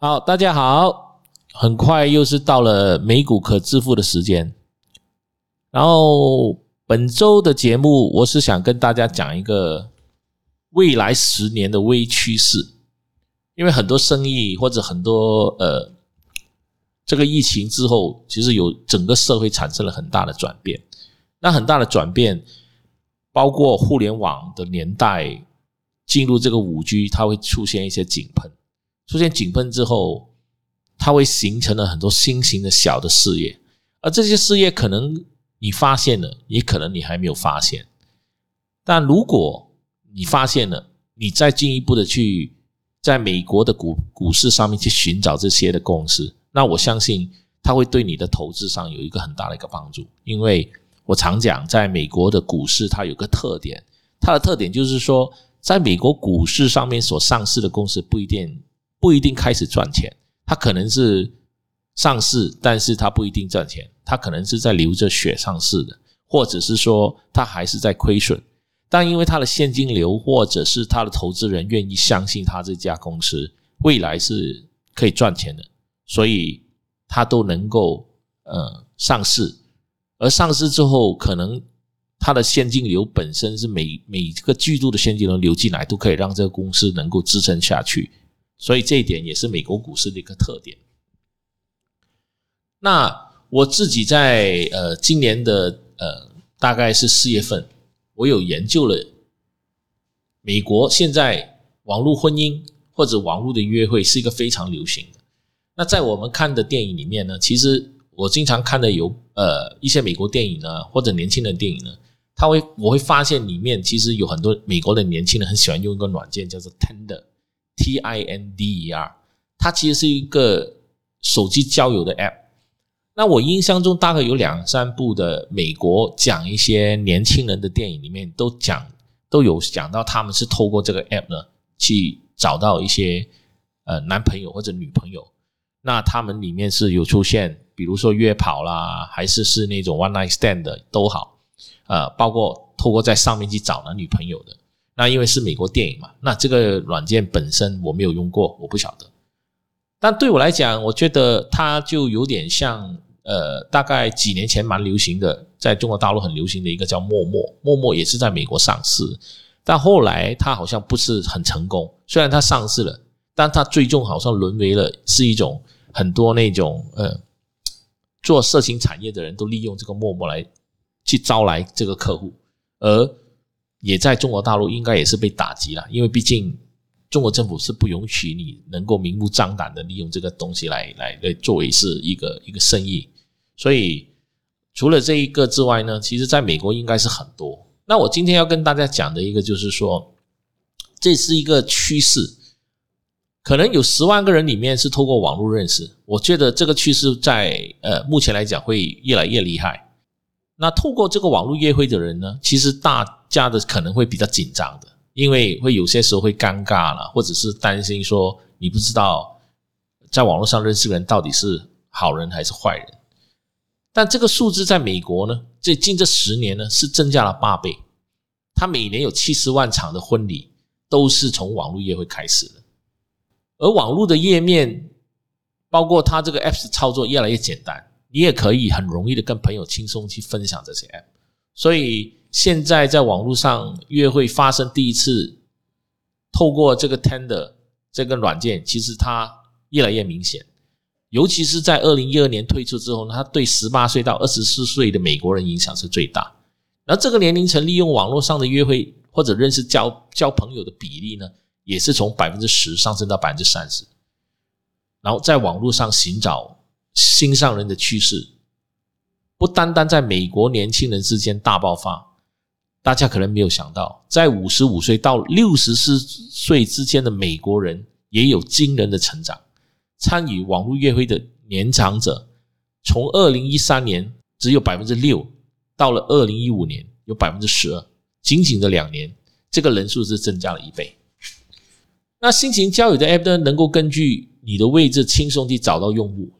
好，大家好，很快又是到了美股可致富的时间。然后本周的节目，我是想跟大家讲一个未来十年的微趋势，因为很多生意或者很多呃，这个疫情之后，其实有整个社会产生了很大的转变。那很大的转变，包括互联网的年代进入这个五 G，它会出现一些井喷。出现井喷之后，它会形成了很多新型的小的事业，而这些事业可能你发现了，也可能你还没有发现。但如果你发现了，你再进一步的去在美国的股股市上面去寻找这些的公司，那我相信它会对你的投资上有一个很大的一个帮助，因为。我常讲，在美国的股市，它有个特点，它的特点就是说，在美国股市上面所上市的公司不一定不一定开始赚钱，它可能是上市，但是它不一定赚钱，它可能是在流着血上市的，或者是说它还是在亏损，但因为它的现金流或者是它的投资人愿意相信它这家公司未来是可以赚钱的，所以它都能够呃上市。而上市之后，可能它的现金流本身是每每个季度的现金流流进来，都可以让这个公司能够支撑下去。所以这一点也是美国股市的一个特点。那我自己在呃今年的呃大概是四月份，我有研究了美国现在网络婚姻或者网络的约会是一个非常流行的。那在我们看的电影里面呢，其实。我经常看的有呃一些美国电影呢，或者年轻人电影呢，他会我会发现里面其实有很多美国的年轻人很喜欢用一个软件叫做 Tender T i n d e r，它其实是一个手机交友的 App。那我印象中大概有两三部的美国讲一些年轻人的电影里面都讲都有讲到他们是透过这个 App 呢去找到一些呃男朋友或者女朋友，那他们里面是有出现。比如说约跑啦，还是是那种 one night stand 的都好，呃，包括透过在上面去找男女朋友的，那因为是美国电影嘛，那这个软件本身我没有用过，我不晓得。但对我来讲，我觉得它就有点像，呃，大概几年前蛮流行的，在中国大陆很流行的一个叫陌陌，陌陌也是在美国上市，但后来它好像不是很成功。虽然它上市了，但它最终好像沦为了是一种很多那种呃。做色情产业的人都利用这个陌陌来去招来这个客户，而也在中国大陆应该也是被打击了，因为毕竟中国政府是不允许你能够明目张胆的利用这个东西来来来作为是一个一个生意，所以除了这一个之外呢，其实在美国应该是很多。那我今天要跟大家讲的一个就是说，这是一个趋势。可能有十万个人里面是透过网络认识，我觉得这个趋势在呃目前来讲会越来越厉害。那透过这个网络约会的人呢，其实大家的可能会比较紧张的，因为会有些时候会尴尬了，或者是担心说你不知道在网络上认识的人到底是好人还是坏人。但这个数字在美国呢，这近这十年呢是增加了八倍，他每年有七十万场的婚礼都是从网络约会开始的。而网络的页面，包括它这个 App 操作越来越简单，你也可以很容易的跟朋友轻松去分享这些 App。所以现在在网络上约会发生第一次，透过这个 Tender 这个软件，其实它越来越明显。尤其是在二零一二年推出之后呢，它对十八岁到二十四岁的美国人影响是最大。然后这个年龄层利用网络上的约会或者认识交交朋友的比例呢？也是从百分之十上升到百分之三十，然后在网络上寻找心上人的趋势，不单单在美国年轻人之间大爆发，大家可能没有想到，在五十五岁到六十四岁之间的美国人也有惊人的成长。参与网络约会的年长者，从二零一三年只有百分之六，到了二零一五年有百分之十二，仅仅的两年，这个人数是增加了一倍。那新型交友的 App 呢，能够根据你的位置轻松地找到用户，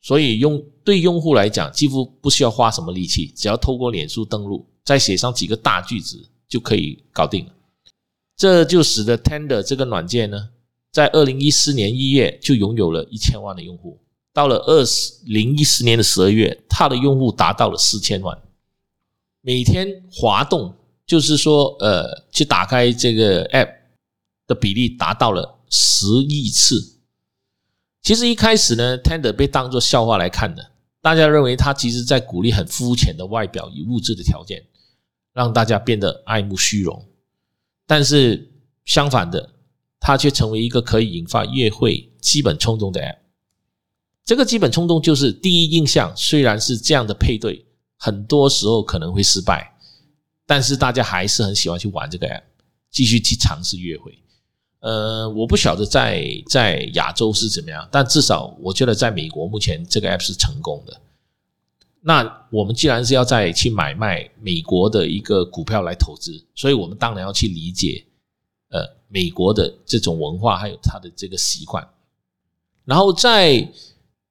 所以用对用户来讲，几乎不需要花什么力气，只要透过脸书登录，再写上几个大句子就可以搞定了。这就使得 Tender 这个软件呢，在二零一四年一月就拥有了一千万的用户，到了二零一四年的十二月，它的用户达到了四千万，每天滑动就是说，呃，去打开这个 App 的比例达到了十亿次。其实一开始呢，Tender 被当作笑话来看的，大家认为他其实在鼓励很肤浅的外表与物质的条件，让大家变得爱慕虚荣。但是相反的，它却成为一个可以引发约会基本冲动的 App。这个基本冲动就是第一印象，虽然是这样的配对，很多时候可能会失败，但是大家还是很喜欢去玩这个 App，继续去尝试约会。呃，我不晓得在在亚洲是怎么样，但至少我觉得在美国目前这个 app 是成功的。那我们既然是要在去买卖美国的一个股票来投资，所以我们当然要去理解呃美国的这种文化还有它的这个习惯。然后在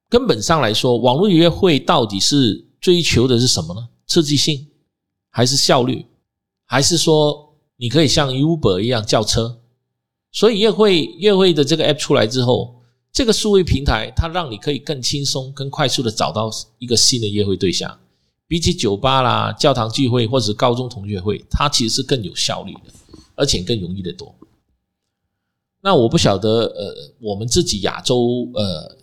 根本上来说，网络约会到底是追求的是什么呢？刺激性，还是效率，还是说你可以像 Uber 一样叫车？所以，约会约会的这个 app 出来之后，这个数位平台它让你可以更轻松、更快速的找到一个新的约会对象。比起酒吧啦、教堂聚会或者是高中同学会，它其实是更有效率的，而且更容易的多。那我不晓得，呃，我们自己亚洲，呃，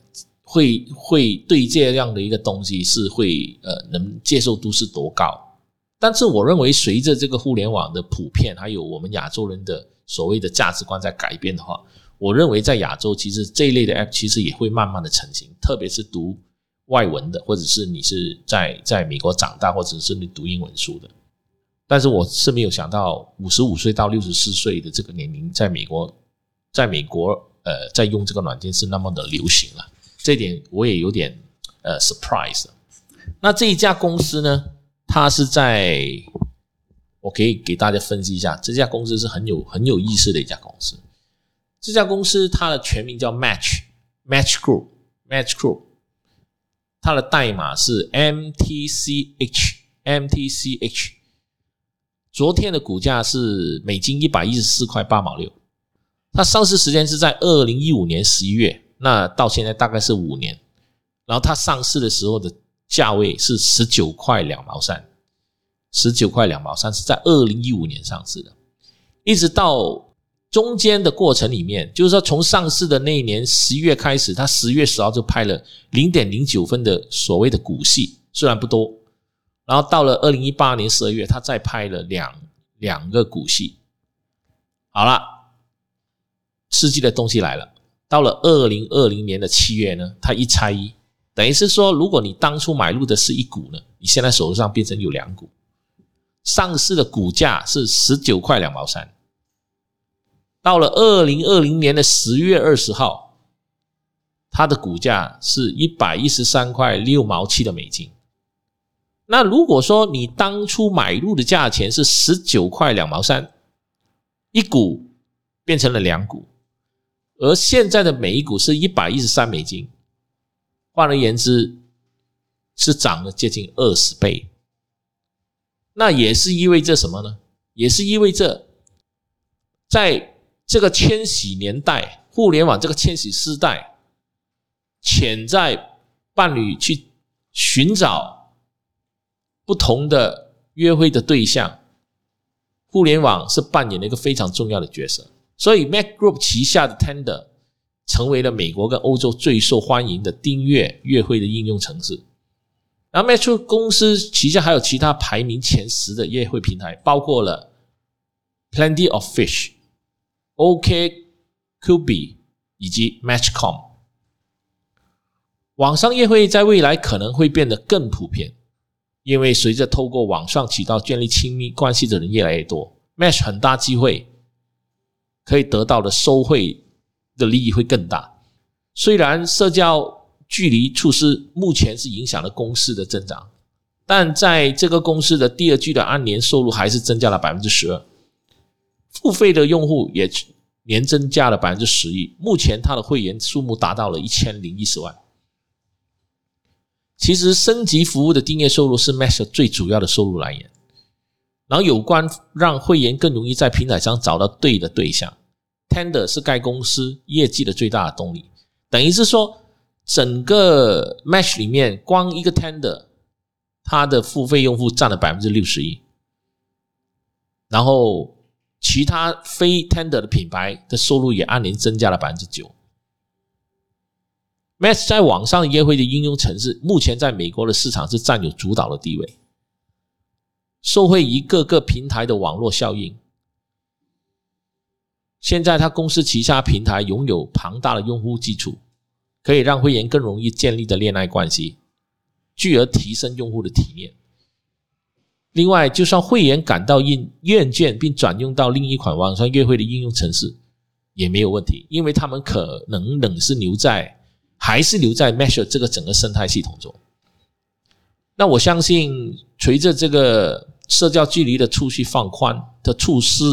会会对这样的一个东西是会，呃，能接受度是多高？但是我认为，随着这个互联网的普遍，还有我们亚洲人的。所谓的价值观在改变的话，我认为在亚洲，其实这一类的 app 其实也会慢慢的成型，特别是读外文的，或者是你是在在美国长大，或者是你读英文书的。但是我是没有想到，五十五岁到六十四岁的这个年龄，在美国，在美国，呃，在用这个软件是那么的流行了，这点我也有点呃 surprise。那这一家公司呢，它是在。我可以给大家分析一下，这家公司是很有很有意思的一家公司。这家公司它的全名叫 Match Match Group Match Group，它的代码是 MTCH MTCH。昨天的股价是美金一百一十四块八毛六，它上市时间是在二零一五年十一月，那到现在大概是五年。然后它上市的时候的价位是十九块两毛三。十九块两毛三是在二零一五年上市的，一直到中间的过程里面，就是说从上市的那一年十一月开始，他十月十号就拍了零点零九分的所谓的股息，虽然不多，然后到了二零一八年十二月，他再拍了两两个股息。好了，刺激的东西来了，到了二零二零年的七月呢，他一拆一，等于是说，如果你当初买入的是一股呢，你现在手上变成有两股。上市的股价是十九块两毛三，到了二零二零年的十月二十号，它的股价是一百一十三块六毛七的美金。那如果说你当初买入的价钱是十九块两毛三，一股变成了两股，而现在的每一股是一百一十三美金，换而言之，是涨了接近二十倍。那也是意味着什么呢？也是意味着，在这个千禧年代，互联网这个千禧时代，潜在伴侣去寻找不同的约会的对象，互联网是扮演了一个非常重要的角色。所以，Mac Group 旗下的 Tender 成为了美国跟欧洲最受欢迎的订阅约会的应用程式。然后，Match 公司旗下还有其他排名前十的约会平台，包括了 Plenty of Fish、OK、q b 以及 Matchcom。网上约会在未来可能会变得更普遍，因为随着透过网上渠道建立亲密关系的人越来越多，Match 很大机会可以得到的收费的利益会更大。虽然社交。距离措施目前是影响了公司的增长，但在这个公司的第二季的按年收入还是增加了百分之十二，付费的用户也年增加了百分之十一，目前它的会员数目达到了一千零一十万。其实升级服务的订阅收入是 Mesh 最主要的收入来源，然后有关让会员更容易在平台上找到对的对象。Tender 是该公司业绩的最大的动力，等于是说，整个 Match 里面光一个 Tender，它的付费用户占了百分之六十一，然后其他非 Tender 的品牌的收入也按年增加了百分之九。Match 在网上约会的应用程式，目前在美国的市场是占有主导的地位，受惠于各个平台的网络效应。现在，他公司旗下平台拥有庞大的用户基础，可以让会员更容易建立的恋爱关系，继而提升用户的体验。另外，就算会员感到厌厌倦，并转用到另一款网上约会的应用程式，也没有问题，因为他们可能仍是留在。还是留在 Mesh 这个整个生态系统中。那我相信，随着这个社交距离的触须放宽的措施，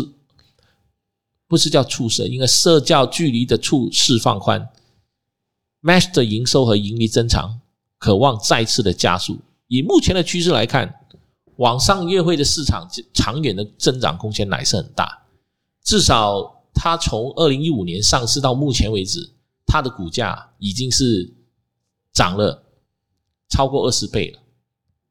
不是叫促施，应该社交距离的处释放宽，Mesh 的营收和盈利增长，渴望再次的加速。以目前的趋势来看，网上约会的市场长远的增长空间乃是很大。至少，它从二零一五年上市到目前为止。它的股价已经是涨了超过二十倍了。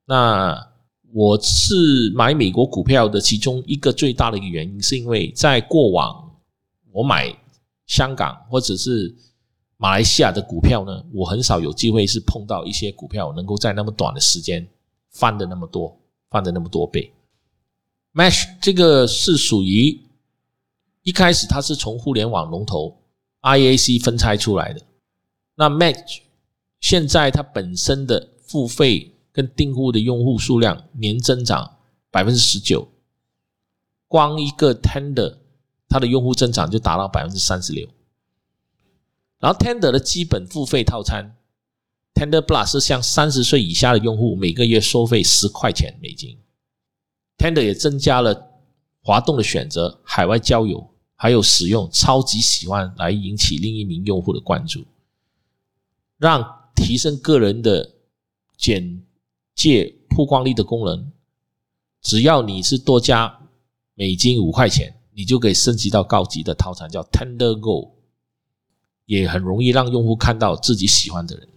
那我是买美国股票的其中一个最大的一个原因，是因为在过往我买香港或者是马来西亚的股票呢，我很少有机会是碰到一些股票能够在那么短的时间翻的那么多，翻的那么多倍。Match 这个是属于一开始它是从互联网龙头。IAC 分拆出来的，那 Match 现在它本身的付费跟订户的用户数量年增长百分之十九，光一个 Tender 它的用户增长就达到百分之三十六。然后 Tender 的基本付费套餐 Tender Plus 是向三十岁以下的用户每个月收费十块钱美金，Tender 也增加了滑动的选择，海外交友。还有使用超级喜欢来引起另一名用户的关注，让提升个人的简介曝光率的功能，只要你是多加美金五块钱，你就可以升级到高级的套餐，叫 Tender Go，也很容易让用户看到自己喜欢的人。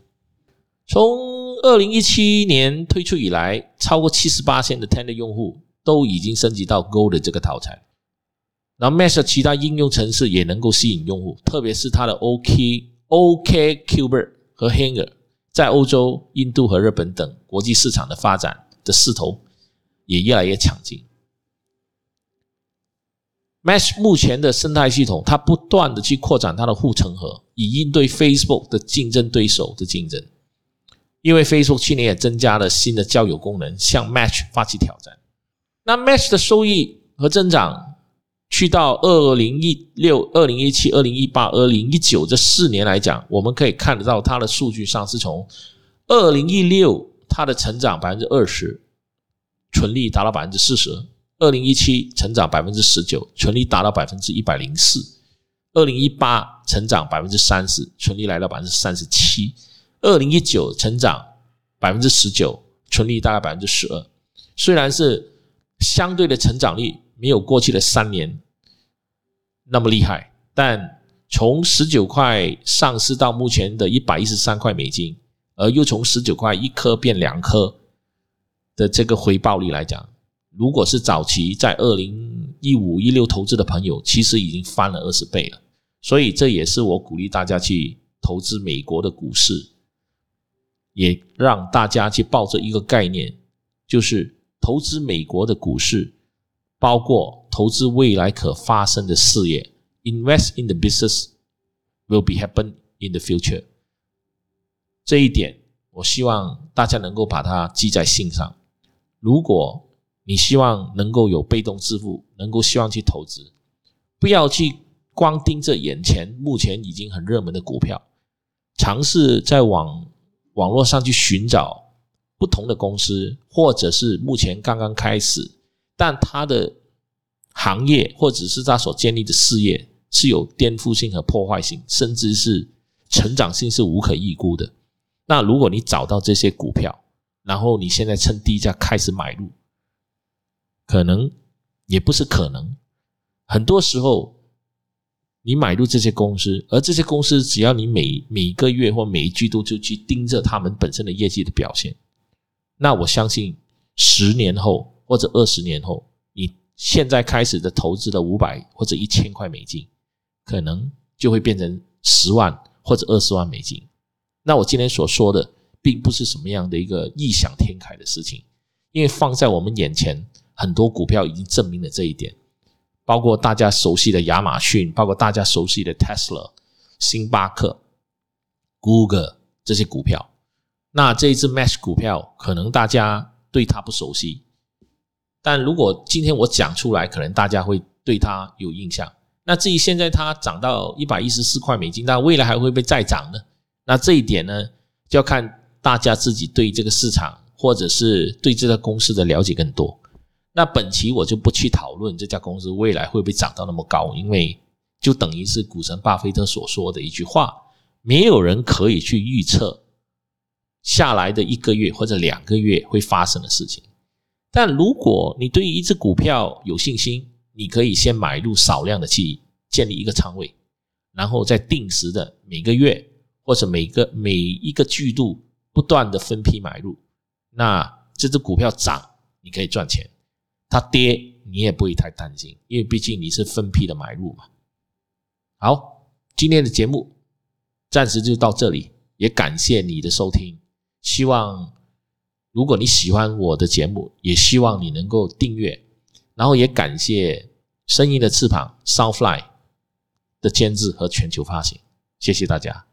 从二零一七年推出以来，超过七十八线的 Tender 用户都已经升级到 Gold 的这个套餐。然后，Mesh 其他应用程式也能够吸引用户，特别是它的 OK OK Cuber 和 Hanger，在欧洲、印度和日本等国际市场的发展的势头也越来越强劲。Mesh 目前的生态系统，它不断的去扩展它的护城河，以应对 Facebook 的竞争对手的竞争。因为 Facebook 去年也增加了新的交友功能，向 Match 发起挑战。那 Match 的收益和增长。去到二零一六、二零一七、二零一八、二零一九这四年来讲，我们可以看得到它的数据上是从二零一六它的成长百分之二十，纯利达到百分之四十；二零一七成长百分之十九，纯利达到百分之一百零四；二零一八成长百分之三十，纯利来到百分之三十七；二零一九成长百分之十九，纯利大概百分之十二。虽然是相对的成长率没有过去的三年。那么厉害，但从十九块上市到目前的一百一十三块美金，而又从十九块一颗变两颗的这个回报率来讲，如果是早期在二零一五一六投资的朋友，其实已经翻了二十倍了。所以这也是我鼓励大家去投资美国的股市，也让大家去抱着一个概念，就是投资美国的股市。包括投资未来可发生的事业，invest in the business will be happen in the future。这一点，我希望大家能够把它记在心上。如果你希望能够有被动致富，能够希望去投资，不要去光盯着眼前目前已经很热门的股票，尝试在往网络上去寻找不同的公司，或者是目前刚刚开始。但他的行业或者是他所建立的事业是有颠覆性和破坏性，甚至是成长性是无可预估的。那如果你找到这些股票，然后你现在趁低价开始买入，可能也不是可能，很多时候你买入这些公司，而这些公司只要你每每个月或每一季度就去盯着他们本身的业绩的表现，那我相信十年后或者二十年后，你现在开始的投资的五百或者一千块美金，可能就会变成十万或者二十万美金。那我今天所说的，并不是什么样的一个异想天开的事情，因为放在我们眼前，很多股票已经证明了这一点。包括大家熟悉的亚马逊，包括大家熟悉的 Tesla、星巴克、Google 这些股票。那这一只 Match 股票，可能大家对它不熟悉，但如果今天我讲出来，可能大家会对它有印象。那至于现在它涨到一百一十四块美金，那未来还会不会再涨呢？那这一点呢，就要看大家自己对这个市场，或者是对这个公司的了解更多。那本期我就不去讨论这家公司未来会不会涨到那么高，因为就等于是股神巴菲特所说的一句话：没有人可以去预测下来的一个月或者两个月会发生的事情。但如果你对于一只股票有信心，你可以先买入少量的去建立一个仓位，然后再定时的每个月或者每个每一个季度不断的分批买入。那这只股票涨，你可以赚钱。它跌，你也不会太担心，因为毕竟你是分批的买入嘛。好，今天的节目暂时就到这里，也感谢你的收听。希望如果你喜欢我的节目，也希望你能够订阅，然后也感谢声音的翅膀 Soundfly 的监制和全球发行，谢谢大家。